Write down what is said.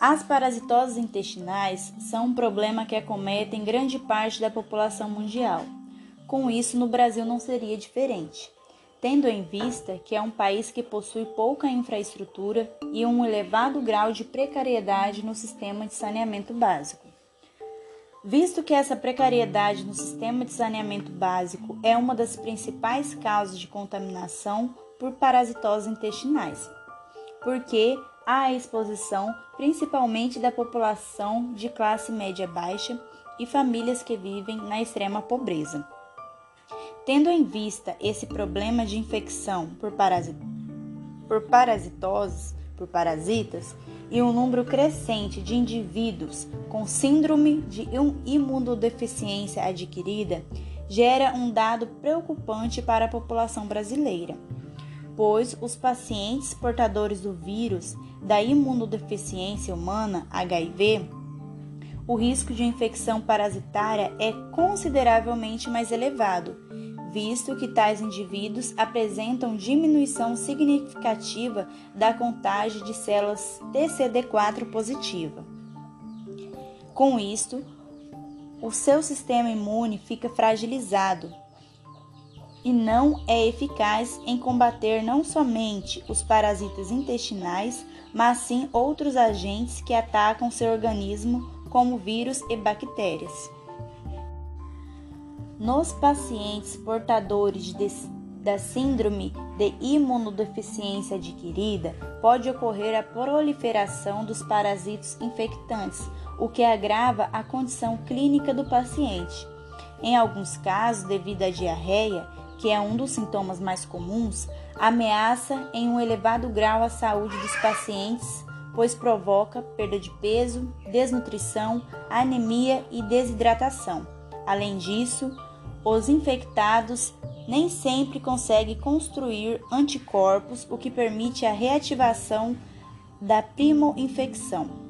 As parasitoses intestinais são um problema que acometem grande parte da população mundial. Com isso, no Brasil não seria diferente, tendo em vista que é um país que possui pouca infraestrutura e um elevado grau de precariedade no sistema de saneamento básico. Visto que essa precariedade no sistema de saneamento básico é uma das principais causas de contaminação por parasitoses intestinais, porque à exposição principalmente da população de classe média baixa e famílias que vivem na extrema pobreza. Tendo em vista esse problema de infecção por, parasit por parasitoses, por parasitas, e um número crescente de indivíduos com síndrome de imunodeficiência adquirida, gera um dado preocupante para a população brasileira pois os pacientes portadores do vírus da imunodeficiência humana, HIV, o risco de infecção parasitária é consideravelmente mais elevado, visto que tais indivíduos apresentam diminuição significativa da contagem de células TCD4 positiva. Com isto, o seu sistema imune fica fragilizado, e não é eficaz em combater não somente os parasitas intestinais, mas sim outros agentes que atacam seu organismo, como vírus e bactérias. Nos pacientes portadores de, da síndrome de imunodeficiência adquirida, pode ocorrer a proliferação dos parasitos infectantes, o que agrava a condição clínica do paciente. Em alguns casos, devido à diarreia, que é um dos sintomas mais comuns, ameaça em um elevado grau a saúde dos pacientes, pois provoca perda de peso, desnutrição, anemia e desidratação. Além disso, os infectados nem sempre conseguem construir anticorpos, o que permite a reativação da primo-infecção.